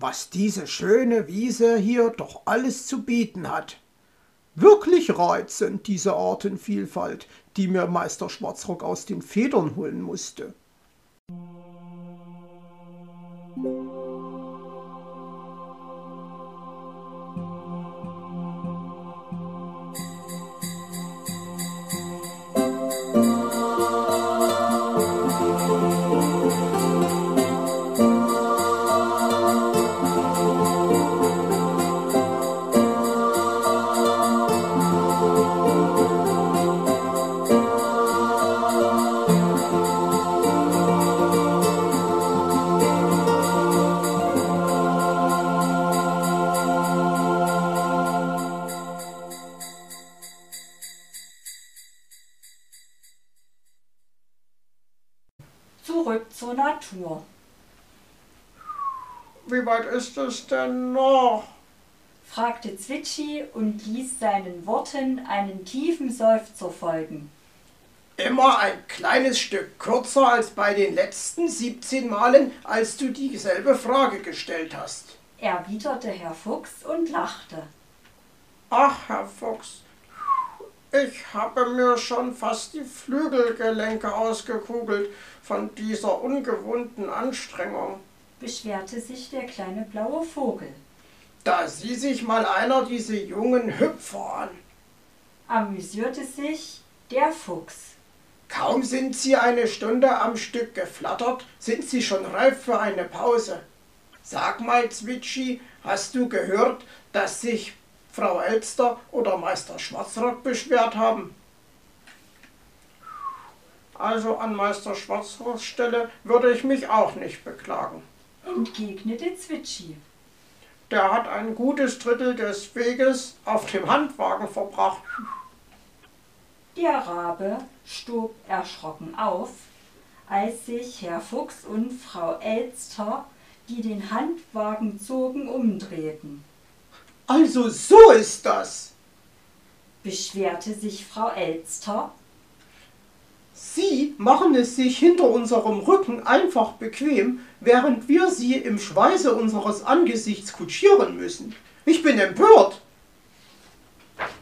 was diese schöne Wiese hier doch alles zu bieten hat. Wirklich reizend, diese Artenvielfalt, die mir Meister Schwarzrock aus den Federn holen musste. Ist es denn noch? fragte Zwitschi und ließ seinen Worten einen tiefen Seufzer folgen. Immer ein kleines Stück kürzer als bei den letzten 17 Malen, als du dieselbe Frage gestellt hast. erwiderte Herr Fuchs und lachte. Ach, Herr Fuchs, ich habe mir schon fast die Flügelgelenke ausgekugelt von dieser ungewohnten Anstrengung. Beschwerte sich der kleine blaue Vogel. Da sieh sich mal einer diese jungen Hüpfer an. Amüsierte sich der Fuchs. Kaum sind sie eine Stunde am Stück geflattert, sind sie schon reif für eine Pause. Sag mal, Zwitschi, hast du gehört, dass sich Frau Elster oder Meister Schwarzrock beschwert haben? Also an Meister Schwarzrocks Stelle würde ich mich auch nicht beklagen. Entgegnete Zwitschi. Der hat ein gutes Drittel des Weges auf dem Handwagen verbracht. Der Rabe stob erschrocken auf, als sich Herr Fuchs und Frau Elster, die den Handwagen zogen, umdrehten. Also so ist das. Beschwerte sich Frau Elster. Sie machen es sich hinter unserem Rücken einfach bequem, während wir sie im Schweiße unseres Angesichts kutschieren müssen. Ich bin empört.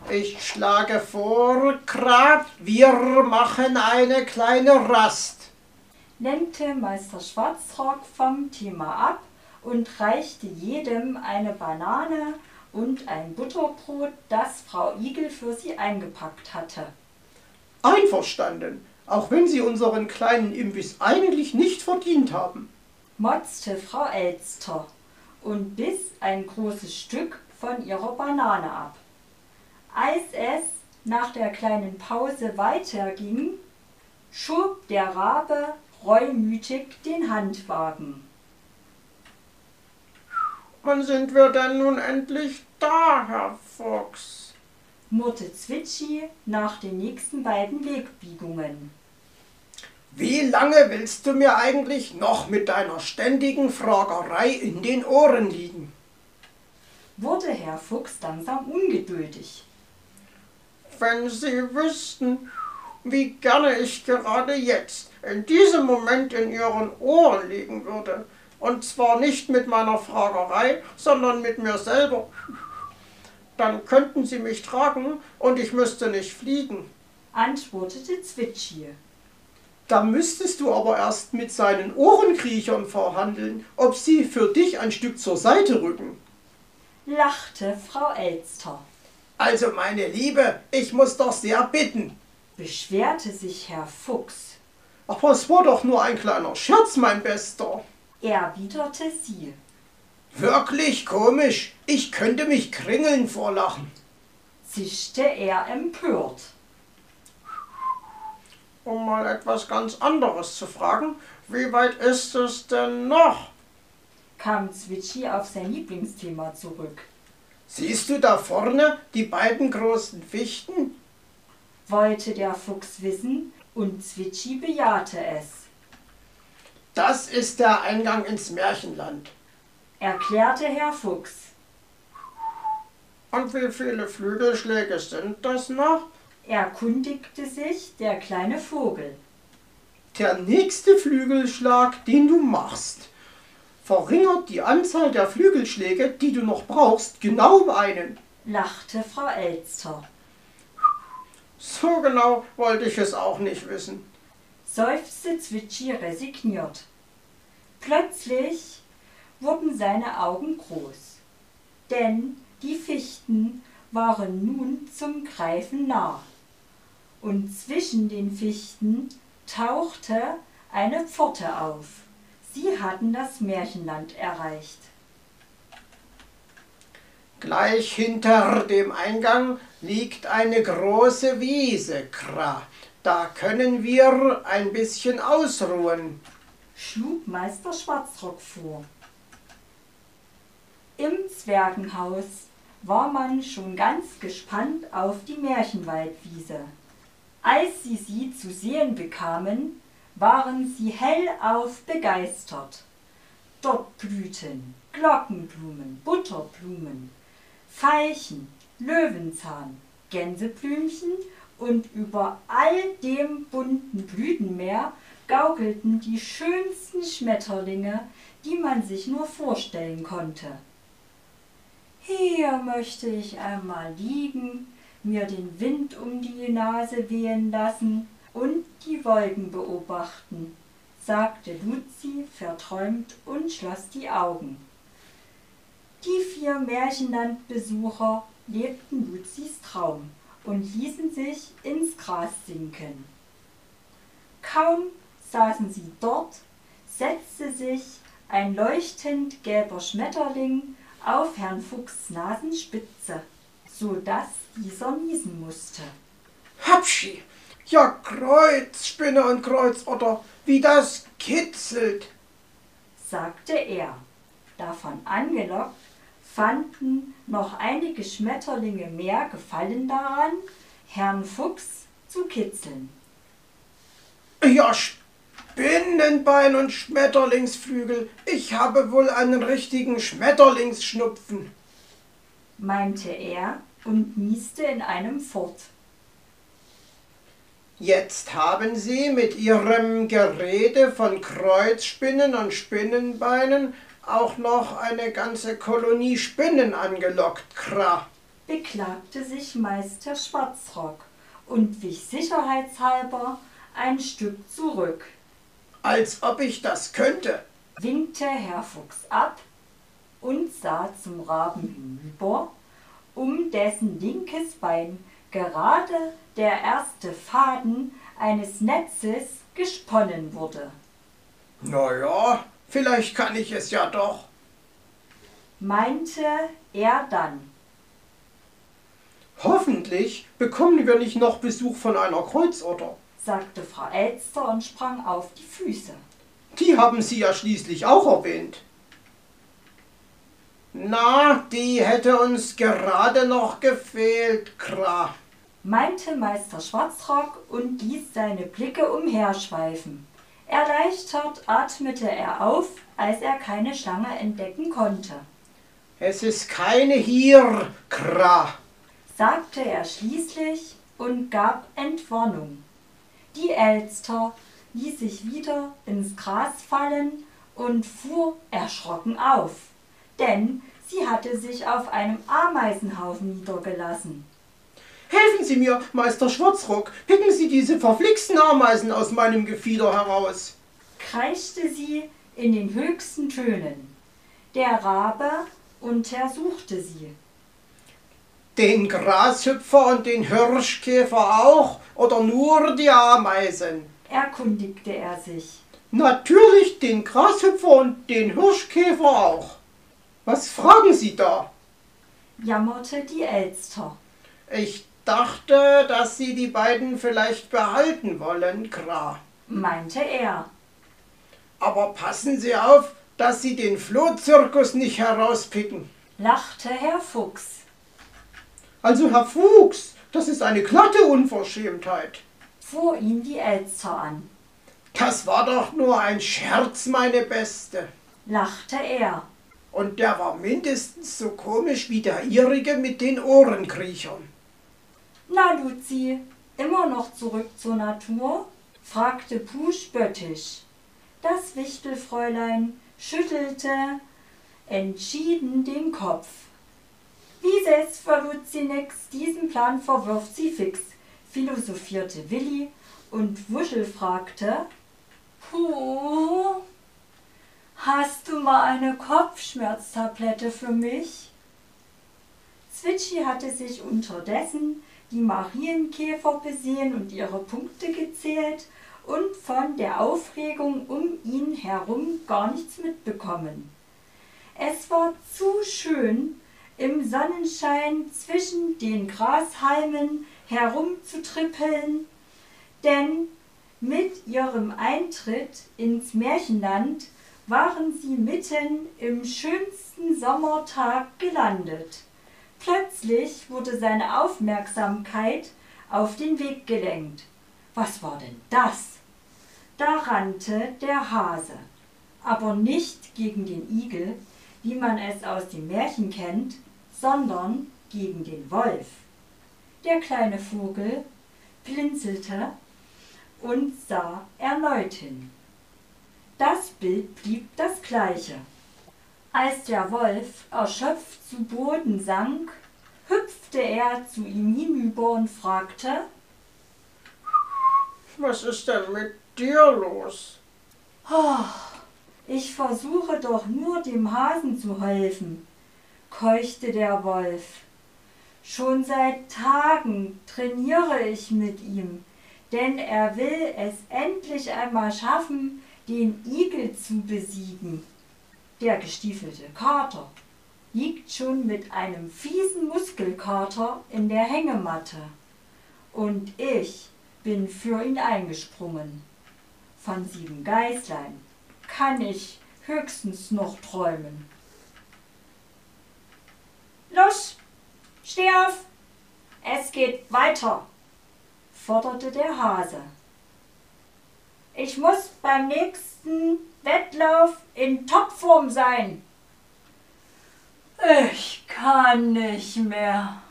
Ich schlage vor, Grab, wir machen eine kleine Rast. lenkte Meister Schwarzrock vom Thema ab und reichte jedem eine Banane und ein Butterbrot, das Frau Igel für sie eingepackt hatte. Einverstanden, auch wenn sie unseren kleinen Imbiss eigentlich nicht verdient haben. motzte Frau Elster und biss ein großes Stück von ihrer Banane ab. Als es nach der kleinen Pause weiterging, schob der Rabe reumütig den Handwagen. Wann sind wir denn nun endlich da, Herr Fuchs? murrte Zwitschi nach den nächsten beiden Wegbiegungen. Wie lange willst du mir eigentlich noch mit deiner ständigen Fragerei in den Ohren liegen? Wurde Herr Fuchs langsam ungeduldig. Wenn Sie wüssten, wie gerne ich gerade jetzt, in diesem Moment in Ihren Ohren liegen würde. Und zwar nicht mit meiner Fragerei, sondern mit mir selber. Dann könnten Sie mich tragen und ich müsste nicht fliegen. antwortete Zwitschi. Da müsstest du aber erst mit seinen Ohrenkriechern verhandeln, ob sie für dich ein Stück zur Seite rücken. lachte Frau Elster. Also, meine Liebe, ich muss doch sehr bitten. Beschwerte sich Herr Fuchs. Aber es war doch nur ein kleiner Scherz, mein Bester. erwiderte sie. Wirklich komisch. Ich könnte mich kringeln vor Lachen. zischte er empört. Um mal etwas ganz anderes zu fragen, wie weit ist es denn noch? kam Zwitschi auf sein Lieblingsthema zurück. Siehst du da vorne die beiden großen Fichten? Wollte der Fuchs wissen und Zwitschi bejahte es. Das ist der Eingang ins Märchenland. Erklärte Herr Fuchs. Und wie viele Flügelschläge sind das noch? Erkundigte sich der kleine Vogel. Der nächste Flügelschlag, den du machst, verringert die Anzahl der Flügelschläge, die du noch brauchst, genau um einen. lachte Frau Elster. So genau wollte ich es auch nicht wissen. seufzte Zwitschi resigniert. Plötzlich wurden seine Augen groß, denn die Fichten waren nun zum Greifen nah. Und zwischen den Fichten tauchte eine Pforte auf. Sie hatten das Märchenland erreicht. Gleich hinter dem Eingang liegt eine große Wiese, Kra. Da können wir ein bisschen ausruhen. schlug Meister Schwarzrock vor. Im Zwergenhaus war man schon ganz gespannt auf die Märchenwaldwiese. Als sie sie zu sehen bekamen, waren sie hellauf begeistert. Dort blühten Glockenblumen, Butterblumen, Veilchen, Löwenzahn, Gänseblümchen und über all dem bunten Blütenmeer gaukelten die schönsten Schmetterlinge, die man sich nur vorstellen konnte. Hier möchte ich einmal liegen, mir den Wind um die Nase wehen lassen und die Wolken beobachten, sagte Luzi verträumt und schloss die Augen. Die vier Märchenlandbesucher lebten Luzis Traum und ließen sich ins Gras sinken. Kaum saßen sie dort, setzte sich ein leuchtend gelber Schmetterling auf Herrn Fuchs Nasenspitze, so dass dieser niesen musste. Hapschi! Ja, Kreuzspinne und Kreuzotter, wie das kitzelt! sagte er. Davon angelockt fanden noch einige Schmetterlinge mehr Gefallen daran, Herrn Fuchs zu kitzeln. Ja, Spinnenbein und Schmetterlingsflügel, ich habe wohl einen richtigen Schmetterlingsschnupfen. Meinte er und nieste in einem fort. Jetzt haben Sie mit Ihrem Gerede von Kreuzspinnen und Spinnenbeinen auch noch eine ganze Kolonie Spinnen angelockt, Kra. beklagte sich Meister Schwarzrock und wich sicherheitshalber ein Stück zurück, Als ob ich das könnte. winkte Herr Fuchs ab sah zum Raben hinüber, um dessen linkes Bein gerade der erste Faden eines Netzes gesponnen wurde. Na ja, vielleicht kann ich es ja doch. meinte er dann. Hoffentlich bekommen wir nicht noch Besuch von einer Kreuzotter. sagte Frau Elster und sprang auf die Füße. Die haben Sie ja schließlich auch erwähnt. Na, die hätte uns gerade noch gefehlt, Kra. meinte Meister Schwarzrock und ließ seine Blicke umherschweifen. Erleichtert atmete er auf, als er keine Schlange entdecken konnte, Es ist keine hier, Kra. sagte er schließlich und gab Entwarnung. Die Elster ließ sich wieder ins Gras fallen und fuhr erschrocken auf, denn sie hatte sich auf einem Ameisenhaufen niedergelassen. Helfen Sie mir, Meister Schwarzrock. Picken Sie diese verflixten Ameisen aus meinem Gefieder heraus. kreischte sie in den höchsten Tönen. Der Rabe untersuchte sie, Den Grashüpfer und den Hirschkäfer auch oder nur die Ameisen? erkundigte er sich. Natürlich den Grashüpfer und den Hirschkäfer auch. Was fragen Sie da? jammerte die Elster. Ich dachte, dass Sie die beiden vielleicht behalten wollen, Kra. meinte er. Aber passen Sie auf, dass Sie den Flohzirkus nicht herauspicken. lachte Herr Fuchs. Also, Herr Fuchs, das ist eine glatte Unverschämtheit. fuhr ihn die Elster an, Das war doch nur ein Scherz, meine Beste. lachte er. Und der war mindestens so komisch wie der ihrige mit den Ohrenkriechern. Na, Luzi, immer noch zurück zur Natur? fragte Puh spöttisch. Das Wichtelfräulein schüttelte entschieden den Kopf. Sie nix, diesen Plan verwirft sie fix, philosophierte Willi und Wuschel fragte, Puh, hast du mal eine Kopfschmerztablette für mich? Zwitschi hatte sich unterdessen die Marienkäfer besehen und ihre Punkte gezählt und von der Aufregung um ihn herum gar nichts mitbekommen. Es war zu schön, im Sonnenschein zwischen den Grashalmen herumzutrippeln, denn mit ihrem Eintritt ins Märchenland waren sie mitten im schönsten Sommertag gelandet. Plötzlich wurde seine Aufmerksamkeit auf den Weg gelenkt. Was war denn das? Da rannte der Hase, aber nicht gegen den Igel, wie man es aus dem Märchen kennt, sondern gegen den Wolf. Der kleine Vogel blinzelte und sah erneut hin. Das Bild blieb das gleiche. Als der Wolf erschöpft zu Boden sank, hüpfte er zu ihm hinüber und fragte Was ist denn mit dir los? Oh, ich versuche doch nur dem Hasen zu helfen, keuchte der Wolf. Schon seit Tagen trainiere ich mit ihm, denn er will es endlich einmal schaffen, den Igel zu besiegen. Der gestiefelte Kater liegt schon mit einem fiesen Muskelkater in der Hängematte. Und ich bin für ihn eingesprungen. Von sieben Geißlein kann ich höchstens noch träumen. Los, steh auf, es geht weiter, forderte der Hase. Ich muss beim nächsten Wettlauf in Topform sein. Ich kann nicht mehr,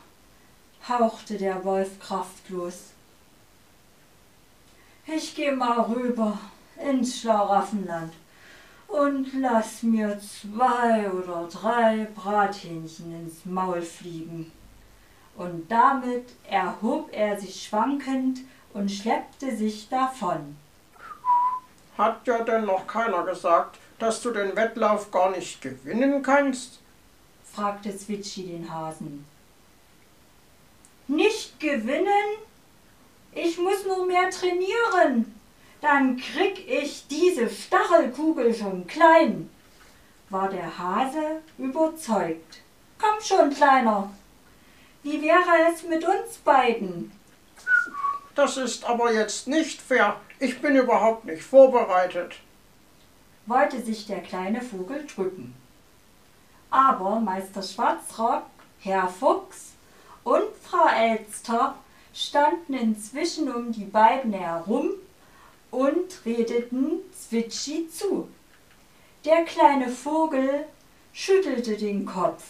hauchte der Wolf kraftlos. Ich geh mal rüber ins Schlaraffenland und lass mir zwei oder drei Brathähnchen ins Maul fliegen. Und damit erhob er sich schwankend und schleppte sich davon. Hat ja denn noch keiner gesagt, dass du den Wettlauf gar nicht gewinnen kannst? fragte Zwitschi den Hasen. Nicht gewinnen? Ich muss nur mehr trainieren, dann krieg ich diese Stachelkugel schon klein, war der Hase überzeugt. Komm schon, Kleiner. Wie wäre es mit uns beiden? Das ist aber jetzt nicht fair. Ich bin überhaupt nicht vorbereitet. wollte sich der kleine Vogel drücken. Aber Meister Schwarzrock, Herr Fuchs und Frau Elster standen inzwischen um die beiden herum und redeten Zwitschi zu. Der kleine Vogel schüttelte den Kopf.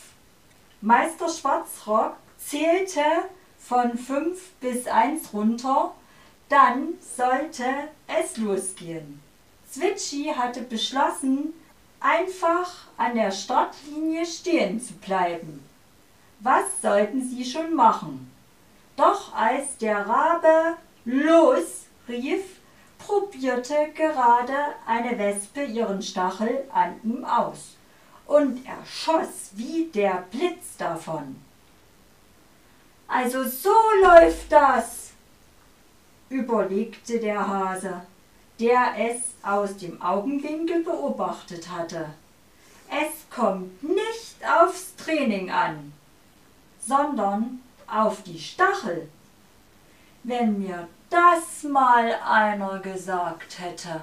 Meister Schwarzrock zählte von fünf bis eins runter, dann sollte es losgehen. Zwitschi hatte beschlossen, einfach an der Startlinie stehen zu bleiben. Was sollten sie schon machen? Doch als der Rabe los rief, probierte gerade eine Wespe ihren Stachel an ihm aus und er schoss wie der Blitz davon. Also so läuft das, überlegte der Hase, der es aus dem Augenwinkel beobachtet hatte. Es kommt nicht aufs Training an, sondern auf die Stachel. Wenn mir das mal einer gesagt hätte.